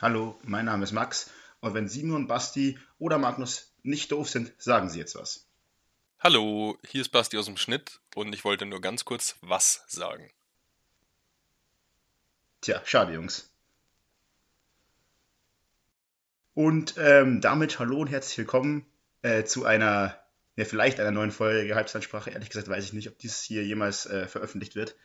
Hallo, mein Name ist Max und wenn Simon, Basti oder Magnus nicht doof sind, sagen sie jetzt was. Hallo, hier ist Basti aus dem Schnitt und ich wollte nur ganz kurz was sagen. Tja, schade, Jungs. Und ähm, damit hallo und herzlich willkommen äh, zu einer, ja, vielleicht einer neuen Folge Halbzeitsprache. Ehrlich gesagt weiß ich nicht, ob dies hier jemals äh, veröffentlicht wird.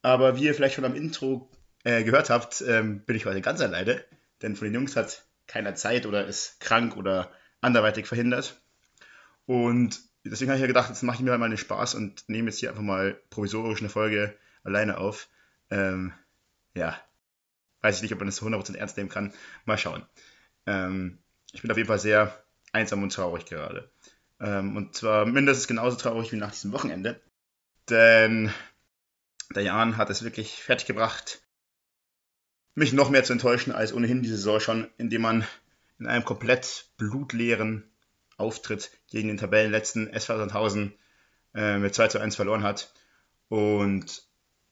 Aber wie ihr vielleicht schon am Intro äh, gehört habt, ähm, bin ich heute ganz alleine, denn von den Jungs hat keiner Zeit oder ist krank oder anderweitig verhindert. Und deswegen habe ich ja gedacht, jetzt mache ich mir mal einen Spaß und nehme jetzt hier einfach mal provisorisch eine Folge alleine auf. Ähm, ja, weiß ich nicht, ob man das zu 100% ernst nehmen kann. Mal schauen. Ähm, ich bin auf jeden Fall sehr einsam und traurig gerade. Ähm, und zwar mindestens genauso traurig wie nach diesem Wochenende. Denn der Jan hat es wirklich fertiggebracht, mich noch mehr zu enttäuschen als ohnehin diese Saison schon, indem man in einem komplett blutleeren Auftritt gegen den Tabellenletzten SV Sandhausen äh, mit 2 zu 1 verloren hat. Und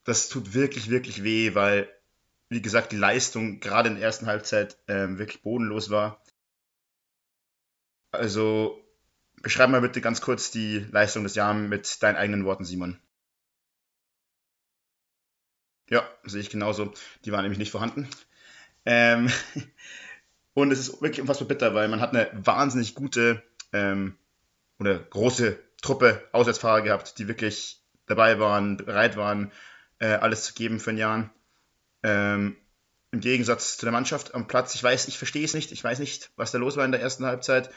das tut wirklich, wirklich weh, weil, wie gesagt, die Leistung gerade in der ersten Halbzeit äh, wirklich bodenlos war. Also beschreib mal bitte ganz kurz die Leistung des Jahres mit deinen eigenen Worten, Simon. Ja, sehe ich genauso. Die waren nämlich nicht vorhanden. Ähm, und es ist wirklich unfassbar bitter, weil man hat eine wahnsinnig gute ähm, oder große Truppe Auswärtsfahrer gehabt, die wirklich dabei waren, bereit waren, äh, alles zu geben für ein Jahr. Ähm, Im Gegensatz zu der Mannschaft am Platz. Ich weiß, ich verstehe es nicht. Ich weiß nicht, was da los war in der ersten Halbzeit.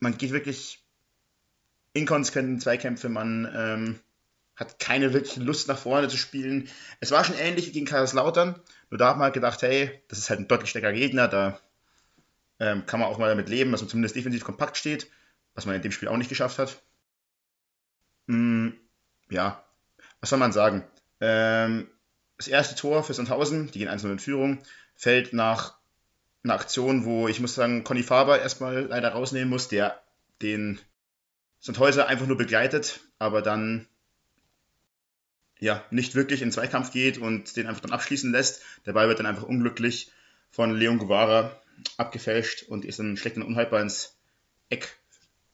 Man geht wirklich inkonsequent in Zweikämpfe. Man ähm, hat keine wirkliche Lust nach vorne zu spielen. Es war schon ähnlich wie gegen Kaiserslautern, nur da hat man halt gedacht, hey, das ist halt ein deutlich stärkerer Gegner, da ähm, kann man auch mal damit leben, dass man zumindest defensiv kompakt steht, was man in dem Spiel auch nicht geschafft hat. Hm, ja, was soll man sagen? Ähm, das erste Tor für Sandhausen, die gehen 1 in Führung, fällt nach einer Aktion, wo ich muss sagen, Conny Faber erstmal leider rausnehmen muss, der den Sandhäuser einfach nur begleitet, aber dann ja, nicht wirklich in Zweikampf geht und den einfach dann abschließen lässt. Der Ball wird dann einfach unglücklich von Leon Guevara abgefälscht und ist dann schlägt dann unhaltbar ins Eck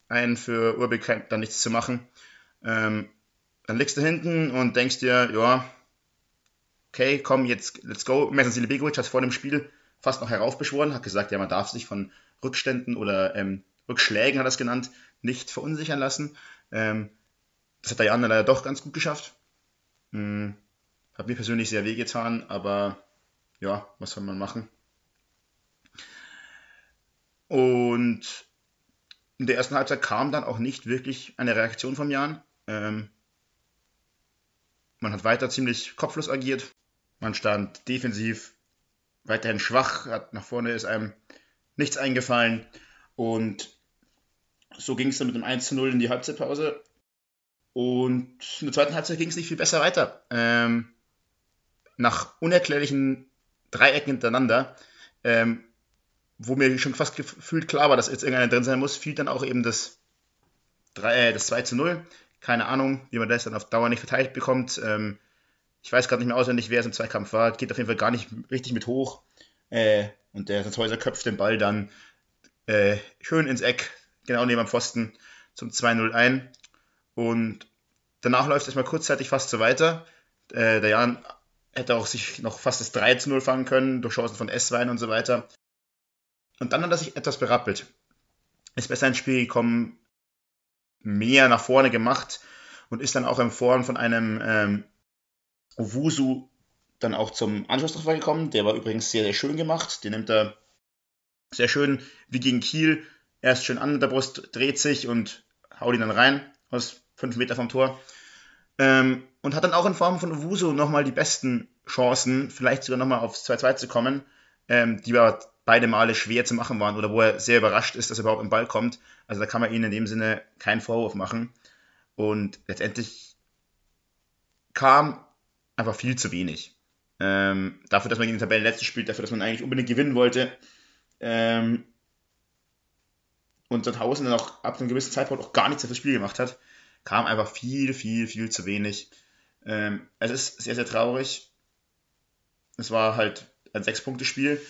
ein für Urbeck dann nichts zu machen. Ähm, dann liegst du hinten und denkst dir, ja, okay, komm, jetzt, let's go. Messer Silibegovic hat vor dem Spiel fast noch heraufbeschworen, hat gesagt, ja, man darf sich von Rückständen oder ähm, Rückschlägen, hat er es genannt, nicht verunsichern lassen. Ähm, das hat der Jan leider doch ganz gut geschafft. Hm, hat mir persönlich sehr wehgetan, aber ja, was soll man machen? Und in der ersten Halbzeit kam dann auch nicht wirklich eine Reaktion vom Jan. Ähm, man hat weiter ziemlich kopflos agiert. Man stand defensiv weiterhin schwach, hat nach vorne ist einem nichts eingefallen. Und so ging es dann mit dem 1 zu 0 in die Halbzeitpause. Und in der zweiten Halbzeit ging es nicht viel besser weiter. Ähm, nach unerklärlichen Dreiecken hintereinander, ähm, wo mir schon fast gefühlt klar war, dass jetzt irgendeiner drin sein muss, fiel dann auch eben das, 3, äh, das 2 zu 0. Keine Ahnung, wie man das dann auf Dauer nicht verteilt bekommt. Ähm, ich weiß gerade nicht mehr auswendig, wer es im Zweikampf war. Geht auf jeden Fall gar nicht richtig mit hoch. Äh, und der Häuser köpft den Ball dann äh, schön ins Eck, genau neben dem Pfosten, zum 2-0 ein. Und danach läuft es erstmal kurzzeitig fast so weiter. Äh, der Jan hätte auch sich noch fast das 3 zu 0 fangen können, durch Chancen von S-Wein und so weiter. Und dann hat er sich etwas berappelt. Ist besser ins Spiel gekommen, mehr nach vorne gemacht und ist dann auch im Forum von einem ähm, Owusu dann auch zum Anschlusstreffer gekommen. Der war übrigens sehr, sehr schön gemacht. Den nimmt er sehr schön wie gegen Kiel. Erst schön an der Brust, dreht sich und haut ihn dann rein aus fünf Meter vom Tor. Ähm, und hat dann auch in Form von Owusu nochmal die besten Chancen, vielleicht sogar nochmal aufs 2-2 zu kommen, ähm, die aber beide Male schwer zu machen waren oder wo er sehr überrascht ist, dass er überhaupt im Ball kommt. Also da kann man ihnen in dem Sinne keinen Vorwurf machen. Und letztendlich kam einfach viel zu wenig. Ähm, dafür, dass man gegen den Tabellenletzten spielt, dafür, dass man eigentlich unbedingt gewinnen wollte. Ähm, und Sandhausen dann auch ab einem gewissen Zeitpunkt auch gar nichts für das Spiel gemacht hat, kam einfach viel, viel, viel zu wenig. Ähm, es ist sehr, sehr traurig. Es war halt ein Sechs-Punkte-Spiel.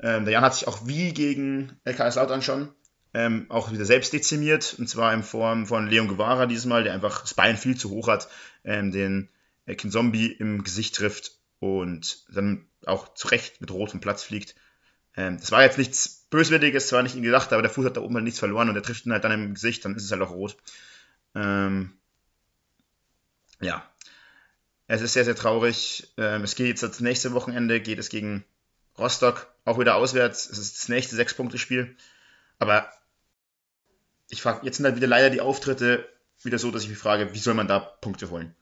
Ähm, der Jan hat sich auch wie gegen LKS Lautern schon ähm, auch wieder selbst dezimiert, und zwar in Form von Leon Guevara dieses Mal, der einfach das Bein viel zu hoch hat, ähm, den äh, Zombie im Gesicht trifft und dann auch zurecht mit rotem Platz fliegt. Ähm, das war jetzt nichts Böswilliges, zwar nicht ihn gedacht, aber der Fuß hat da oben halt nichts verloren und der trifft ihn halt dann im Gesicht, dann ist es halt auch rot. Ähm, ja, es ist sehr, sehr traurig. Ähm, es geht jetzt das nächste Wochenende, geht es gegen Rostock, auch wieder auswärts. Es ist das nächste Sechs-Punkte-Spiel. Aber ich frage, jetzt sind halt wieder leider die Auftritte wieder so, dass ich mich frage, wie soll man da Punkte holen?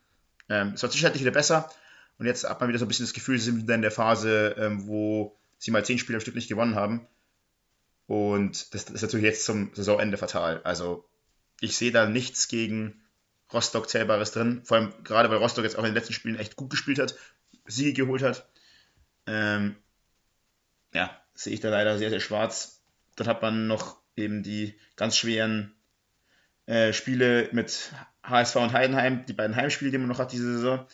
Ähm, es wird sicherlich wieder besser. Und jetzt hat man wieder so ein bisschen das Gefühl, sie sind wieder in der Phase, ähm, wo sie mal zehn Spiele am Stück nicht gewonnen haben. Und das, das ist natürlich jetzt zum Saisonende fatal. Also ich sehe da nichts gegen Rostock Zählbares drin. Vor allem gerade, weil Rostock jetzt auch in den letzten Spielen echt gut gespielt hat, Siege geholt hat. Ähm, ja, sehe ich da leider sehr, sehr schwarz. Dann hat man noch eben die ganz schweren äh, Spiele mit HSV und Heidenheim, die beiden Heimspiele, die man noch hat diese Saison.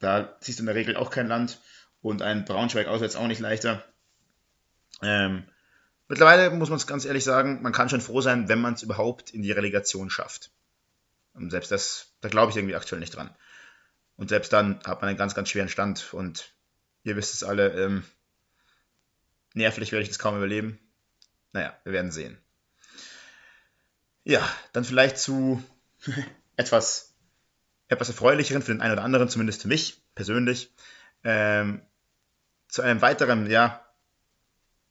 Da ziehst du in der Regel auch kein Land und ein Braunschweig auswärts auch nicht leichter. Ähm, mittlerweile muss man es ganz ehrlich sagen, man kann schon froh sein, wenn man es überhaupt in die Relegation schafft. Und selbst das, da glaube ich irgendwie aktuell nicht dran. Und selbst dann hat man einen ganz, ganz schweren Stand und ihr wisst es alle, ähm, nervlich werde ich das kaum überleben. Naja, wir werden sehen. Ja, dann vielleicht zu etwas, etwas erfreulicheren für den einen oder anderen, zumindest für mich persönlich. Ähm, zu einem weiteren, ja,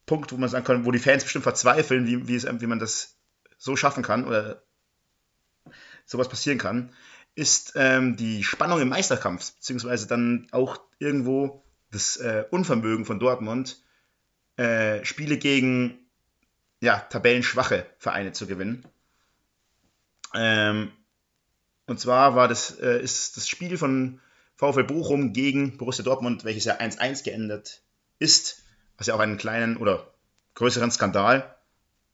Punkt, wo man sagen kann, wo die Fans bestimmt verzweifeln, wie, wie, es, wie man das so schaffen kann oder sowas passieren kann, ist ähm, die Spannung im Meisterkampf, beziehungsweise dann auch irgendwo das äh, Unvermögen von Dortmund, äh, Spiele gegen ja, tabellenschwache Vereine zu gewinnen. Ähm, und zwar war das, äh, ist das Spiel von VfL Bochum gegen Borussia Dortmund, welches ja 1-1 geändert ist, was ja auch einen kleinen oder größeren Skandal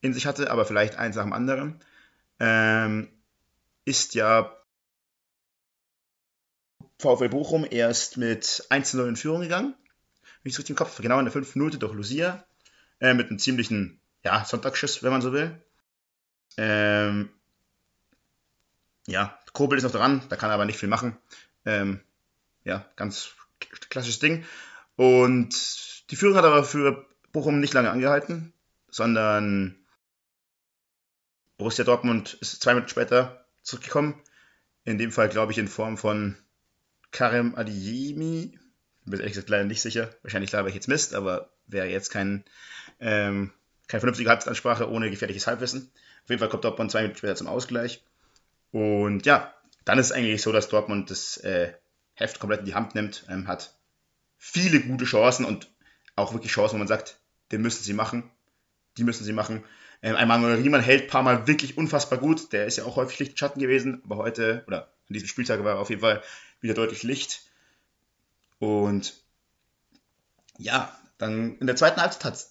in sich hatte, aber vielleicht eins nach dem anderen, ähm, ist ja VfL Bochum erst mit 1-0 in Führung gegangen. Wie ich es richtig im Kopf, genau in der 5 Minute durch Lucia, äh, mit einem ziemlichen ja, Sonntagsschuss, wenn man so will. Ähm, ja, Kobel ist noch dran, da kann er aber nicht viel machen. Ähm, ja, ganz klassisches Ding. Und die Führung hat aber für Bochum nicht lange angehalten, sondern Borussia Dortmund ist zwei Minuten später zurückgekommen. In dem Fall, glaube ich, in Form von Karim Adiyemi. Bin ehrlich gesagt leider nicht sicher. Wahrscheinlich glaube ich jetzt Mist, aber wäre jetzt kein ähm, keine vernünftige Halbzeitansprache ohne gefährliches Halbwissen. Auf jeden Fall kommt Dortmund zwei Minuten später zum Ausgleich. Und ja, dann ist es eigentlich so, dass Dortmund das äh, Heft komplett in die Hand nimmt, ähm, hat viele gute Chancen und auch wirklich Chancen, wo man sagt, den müssen sie machen, die müssen sie machen. Ähm, ein Manuel Riemann hält ein paar Mal wirklich unfassbar gut, der ist ja auch häufig Licht Schatten gewesen, aber heute, oder an diesem Spieltag war er auf jeden Fall wieder deutlich Licht. Und ja, dann in der zweiten Halbzeit hat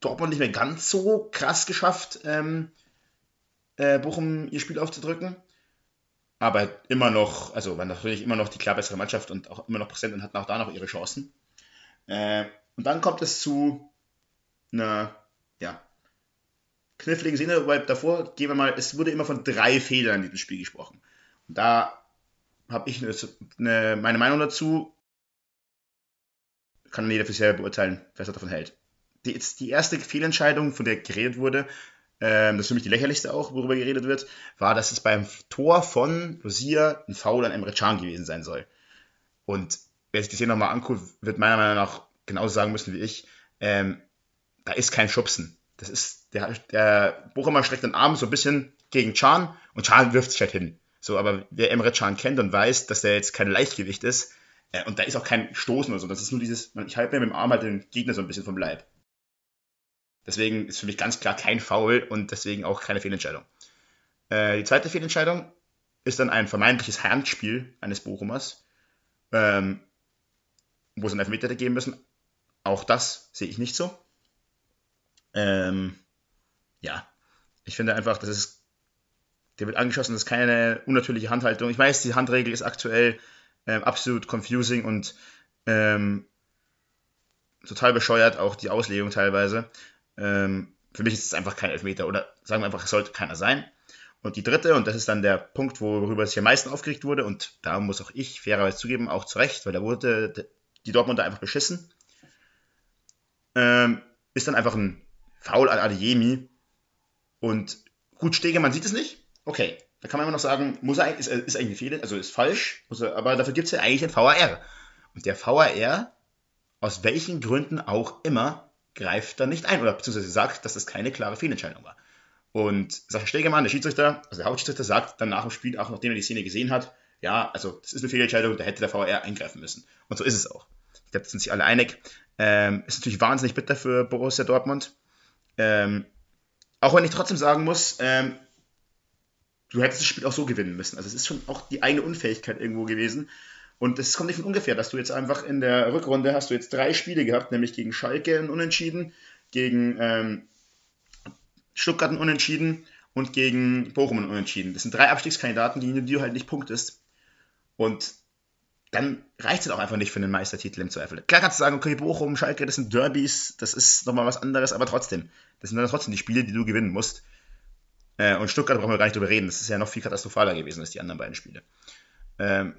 Dortmund nicht mehr ganz so krass geschafft, ähm, äh, Bochum ihr Spiel aufzudrücken. Aber immer noch, also war natürlich immer noch die klar bessere Mannschaft und auch immer noch präsent und hatten auch da noch ihre Chancen. Äh, und dann kommt es zu einer, ja, kniffligen Szene, weil davor gehen wir mal, es wurde immer von drei Fehlern in diesem Spiel gesprochen. Und da habe ich eine, eine, meine Meinung dazu. Kann jeder für sich selber beurteilen, was er davon hält die, die erste Fehlentscheidung, von der geredet wurde, ähm, das ist für mich die lächerlichste auch, worüber geredet wird, war, dass es beim Tor von Lucia ein Foul an Emre Can gewesen sein soll. Und wer sich das hier nochmal anguckt, wird meiner Meinung nach genauso sagen müssen wie ich, ähm, da ist kein Schubsen. Das ist, der, der Bochumer streckt den Arm so ein bisschen gegen Can und Can wirft sich halt hin. So, aber wer Emre Can kennt und weiß, dass der jetzt kein Leichtgewicht ist, äh, und da ist auch kein Stoßen oder so, das ist nur dieses, ich halte mir mit dem Arm halt den Gegner so ein bisschen vom Leib. Deswegen ist für mich ganz klar kein Foul und deswegen auch keine Fehlentscheidung. Äh, die zweite Fehlentscheidung ist dann ein vermeintliches Handspiel eines Bochumers, ähm, wo es einen Elfmeter geben müssen. Auch das sehe ich nicht so. Ähm, ja, ich finde einfach, das ist, der wird angeschossen, das ist keine unnatürliche Handhaltung. Ich weiß, die Handregel ist aktuell ähm, absolut confusing und ähm, total bescheuert, auch die Auslegung teilweise. Ähm, für mich ist es einfach kein Elfmeter oder sagen wir einfach, es sollte keiner sein. Und die dritte, und das ist dann der Punkt, worüber sich am meisten aufgeregt wurde, und da muss auch ich fairerweise zugeben, auch zu Recht, weil da wurde die Dortmunder einfach beschissen, ähm, ist dann einfach ein Foul an Adeyemi. Und gut, Stegemann sieht es nicht. Okay, da kann man immer noch sagen, muss er, ist, ist eigentlich Fehler, also ist falsch, er, aber dafür gibt es ja eigentlich den VAR. Und der VAR, aus welchen Gründen auch immer, greift da nicht ein oder beziehungsweise sagt, dass das keine klare Fehlentscheidung war. Und Sascha Stegemann, der Schiedsrichter, also der Hauptschiedsrichter, sagt dann nach dem Spiel, auch nachdem er die Szene gesehen hat, ja, also das ist eine Fehlentscheidung, da hätte der VR eingreifen müssen. Und so ist es auch. Ich glaube, da sind sich alle einig. Ähm, ist natürlich wahnsinnig bitter für Borussia Dortmund. Ähm, auch wenn ich trotzdem sagen muss, ähm, du hättest das Spiel auch so gewinnen müssen. Also es ist schon auch die eigene Unfähigkeit irgendwo gewesen. Und es kommt nicht von ungefähr, dass du jetzt einfach in der Rückrunde hast du jetzt drei Spiele gehabt, nämlich gegen Schalke ein Unentschieden, gegen ähm, Stuttgart ein Unentschieden und gegen Bochum ein Unentschieden. Das sind drei Abstiegskandidaten, die du halt nicht punktest. Und dann reicht es auch einfach nicht für einen Meistertitel im Zweifel. Klar kannst du sagen, okay, Bochum, Schalke, das sind Derbys, das ist nochmal was anderes, aber trotzdem, das sind dann trotzdem die Spiele, die du gewinnen musst. Äh, und Stuttgart brauchen wir gar nicht drüber reden, das ist ja noch viel katastrophaler gewesen als die anderen beiden Spiele. Ähm,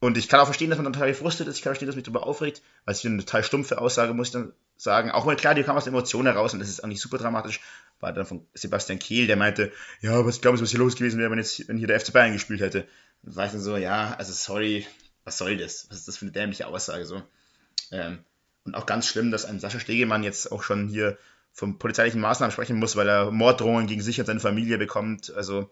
und ich kann auch verstehen, dass man dann total gefrustet ist, ich kann verstehen, dass mich darüber aufregt, weil es eine total stumpfe Aussage, muss ich dann sagen. Auch mal klar, die kam aus Emotionen heraus und das ist auch nicht super dramatisch. War dann von Sebastian Kehl, der meinte, ja, was glauben Sie, was hier los gewesen wäre, wenn jetzt wenn hier der FC Bayern gespielt hätte. Dann war ich dann so, ja, also sorry, was soll das? Was ist das für eine dämliche Aussage so? Ähm, und auch ganz schlimm, dass ein Sascha Stegemann jetzt auch schon hier von polizeilichen Maßnahmen sprechen muss, weil er Morddrohungen gegen sich und seine Familie bekommt. Also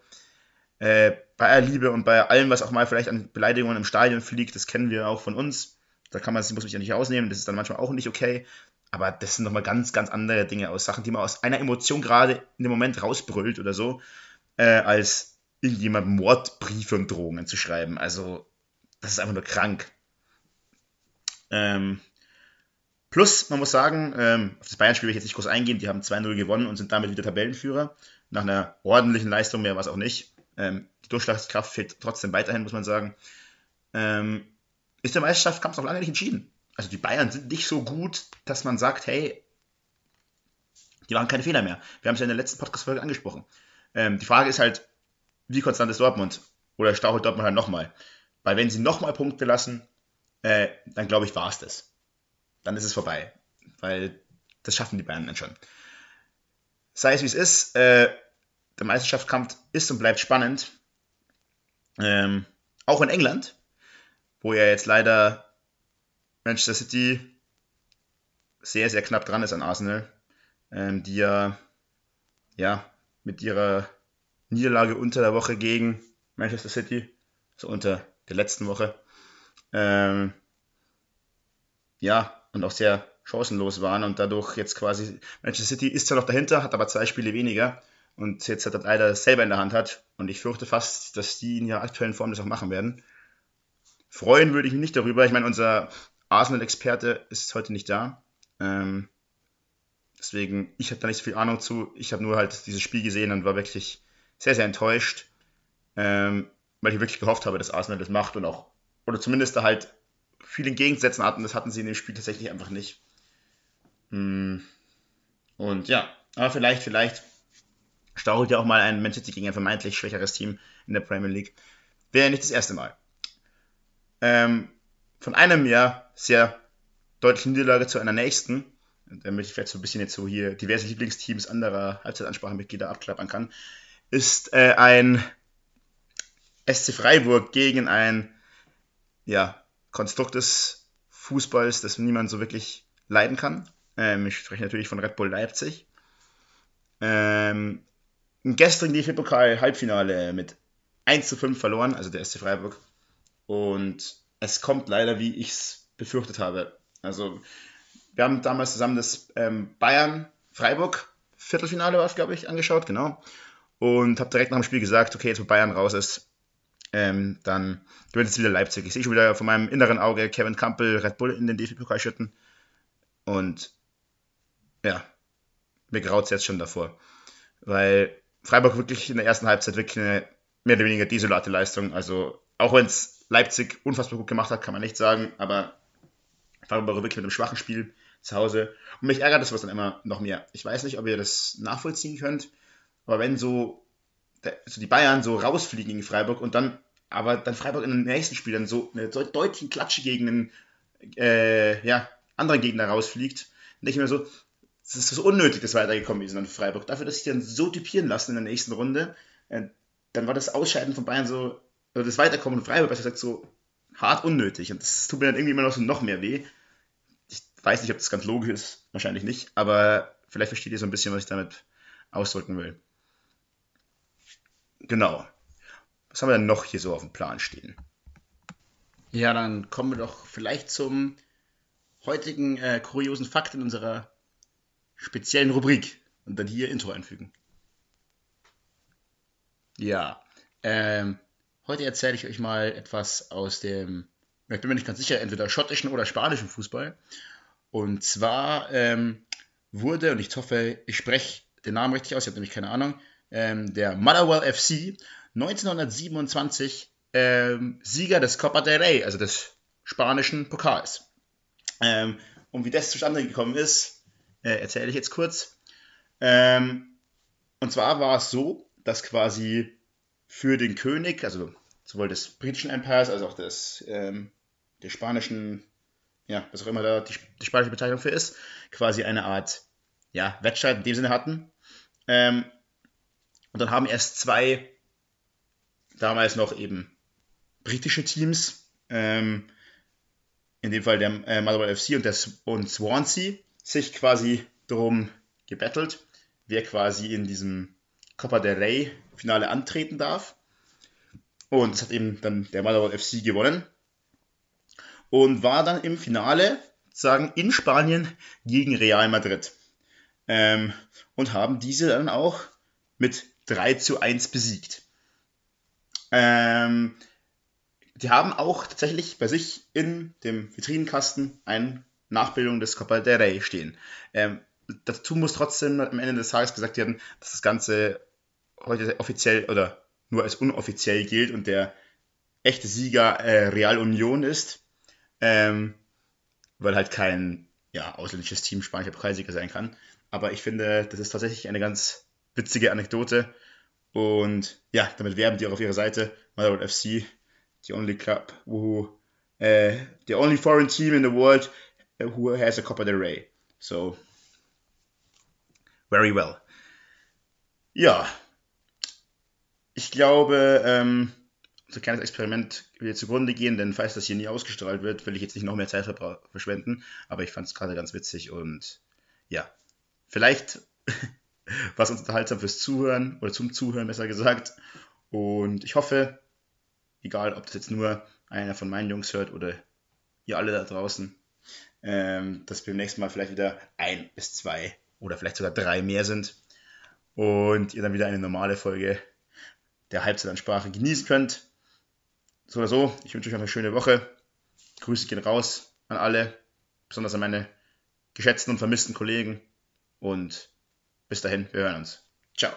äh, bei aller Liebe und bei allem, was auch mal vielleicht an Beleidigungen im Stadion fliegt, das kennen wir auch von uns. Da kann man, das muss mich ja nicht ausnehmen, das ist dann manchmal auch nicht okay. Aber das sind nochmal ganz, ganz andere Dinge aus Sachen, die man aus einer Emotion gerade in dem Moment rausbrüllt oder so, äh, als irgendjemand Mordbriefe und Drohungen zu schreiben. Also das ist einfach nur krank. Ähm, plus, man muss sagen, ähm, auf das Bayern-Spiel will ich jetzt nicht groß eingehen, die haben 2-0 gewonnen und sind damit wieder Tabellenführer. Nach einer ordentlichen Leistung, mehr war es auch nicht. Ähm, die Durchschlagskraft fehlt trotzdem weiterhin, muss man sagen. Ähm, ist der Meisterschaftskampf noch lange nicht entschieden. Also die Bayern sind nicht so gut, dass man sagt, hey, die machen keine Fehler mehr. Wir haben es ja in der letzten Podcast-Folge angesprochen. Ähm, die Frage ist halt, wie konstant ist Dortmund? Oder strauchelt Dortmund halt nochmal? Weil wenn sie nochmal Punkte lassen, äh, dann glaube ich, war es das. Dann ist es vorbei. Weil das schaffen die Bayern dann schon. Sei es wie es ist, äh, der Meisterschaftskampf ist und bleibt spannend. Ähm, auch in England, wo ja jetzt leider Manchester City sehr, sehr knapp dran ist an Arsenal, ähm, die ja, ja mit ihrer Niederlage unter der Woche gegen Manchester City, so unter der letzten Woche. Ähm, ja, und auch sehr chancenlos waren und dadurch jetzt quasi, Manchester City ist zwar noch dahinter, hat aber zwei Spiele weniger und jetzt hat er leider selber in der Hand hat und ich fürchte fast, dass die in ihrer aktuellen Form das auch machen werden. Freuen würde ich mich nicht darüber. Ich meine, unser Arsenal-Experte ist heute nicht da. Ähm, deswegen, ich habe da nicht so viel Ahnung zu. Ich habe nur halt dieses Spiel gesehen und war wirklich sehr, sehr enttäuscht. Ähm, weil ich wirklich gehofft habe, dass Arsenal das macht und auch, oder zumindest da halt viel entgegensetzen hatten. Das hatten sie in dem Spiel tatsächlich einfach nicht. Hm. Und ja, aber vielleicht, vielleicht staucht ja auch mal ein Man City gegen ein vermeintlich schwächeres Team in der Premier League. Wäre nicht das erste Mal. Ähm, von einem Jahr sehr deutlichen Niederlage zu einer nächsten, damit ich vielleicht so ein bisschen jetzt so hier diverse Lieblingsteams anderer Halbzeitansprachemitglieder abklappern kann, ist äh, ein SC Freiburg gegen ein ja, Konstrukt des Fußballs, das niemand so wirklich leiden kann. Ähm, ich spreche natürlich von Red Bull Leipzig. Ähm, Im gestrigen DFB-Pokal Halbfinale mit 1 zu 5 verloren, also der SC Freiburg. Und es kommt leider, wie ich es befürchtet habe. Also, wir haben damals zusammen das ähm, Bayern-Freiburg Viertelfinale, war es, glaube ich, angeschaut, genau. Und habe direkt nach dem Spiel gesagt, okay, jetzt wo Bayern raus ist, ähm, dann gewinnt jetzt wieder Leipzig. Ich sehe schon wieder von meinem inneren Auge Kevin Campbell Red Bull in den DFB-Pokal schütten. Und ja, mir graut es jetzt schon davor. Weil Freiburg wirklich in der ersten Halbzeit wirklich eine mehr oder weniger desolate Leistung. Also auch wenn es Leipzig unfassbar gut gemacht hat, kann man nicht sagen, aber Freiburg wirklich mit einem schwachen Spiel zu Hause. Und mich ärgert das was dann immer noch mehr. Ich weiß nicht, ob ihr das nachvollziehen könnt, aber wenn so, so die Bayern so rausfliegen gegen Freiburg und dann, aber dann Freiburg in den nächsten Spiel dann so eine deutliche Klatsche gegen einen äh, ja, anderen Gegner rausfliegt, ich mir so, es ist so unnötig, dass weitergekommen ist in Freiburg. Dafür, dass sie dann so typieren lassen in der nächsten Runde, äh, dann war das Ausscheiden von Bayern so, oder das Weiterkommen von Freiburg, besser gesagt, so hart unnötig. Und das tut mir dann irgendwie immer noch so noch mehr weh. Ich weiß nicht, ob das ganz logisch ist, wahrscheinlich nicht, aber vielleicht versteht ihr so ein bisschen, was ich damit ausdrücken will. Genau. Was haben wir denn noch hier so auf dem Plan stehen? Ja, dann kommen wir doch vielleicht zum heutigen äh, kuriosen Fakt in unserer speziellen Rubrik und dann hier Intro einfügen. Ja, ähm, heute erzähle ich euch mal etwas aus dem, ich bin mir nicht ganz sicher, entweder schottischen oder spanischen Fußball. Und zwar ähm, wurde, und ich hoffe, ich spreche den Namen richtig aus, ich habe nämlich keine Ahnung, ähm, der Motherwell FC 1927 ähm, Sieger des Copa del Rey, also des spanischen Pokals. Ähm, und wie das zustande gekommen ist, äh, erzähle ich jetzt kurz. Ähm, und zwar war es so, dass quasi für den König, also sowohl des britischen Empires als auch des, ähm, des spanischen, ja, was auch immer da die, die, spanische Bezeichnung für ist, quasi eine Art ja, Wettstreit in dem Sinne hatten. Ähm, und dann haben erst zwei, damals noch eben britische Teams, ähm, in dem Fall der äh, Motherwell FC und, der, und Swansea, sich quasi darum gebettelt, wer quasi in diesem Copa del Rey Finale antreten darf. Und das hat eben dann der Motherwell FC gewonnen. Und war dann im Finale, sagen, in Spanien gegen Real Madrid. Ähm, und haben diese dann auch mit 3 zu 1 besiegt. Ähm, die haben auch tatsächlich bei sich in dem Vitrinenkasten eine Nachbildung des Copa del Rey stehen. Ähm, dazu muss trotzdem am Ende des Tages gesagt werden, dass das Ganze heute offiziell oder nur als unoffiziell gilt und der echte Sieger äh, Real Union ist, ähm, weil halt kein ja, ausländisches Team spanischer Pokalsieger sein kann. Aber ich finde, das ist tatsächlich eine ganz witzige Anekdote. Und ja, damit werben die auch auf ihrer Seite, Motherwell FC, the only club who, uh, the only foreign team in the world who has a Copa del Rey. So, very well. Ja, ich glaube, ähm, so ein kleines Experiment wird zugrunde gehen, denn falls das hier nie ausgestrahlt wird, will ich jetzt nicht noch mehr Zeit verschwenden, aber ich fand es gerade ganz witzig und ja, vielleicht was uns unterhaltsam fürs Zuhören oder zum Zuhören besser gesagt und ich hoffe, egal ob das jetzt nur einer von meinen Jungs hört oder ihr alle da draußen, ähm, dass wir beim nächsten Mal vielleicht wieder ein bis zwei oder vielleicht sogar drei mehr sind und ihr dann wieder eine normale Folge der Halbzeitansprache genießen könnt. So oder so, ich wünsche euch eine schöne Woche. Grüße gehen raus an alle, besonders an meine geschätzten und vermissten Kollegen. Und bis dahin, wir hören uns. Ciao.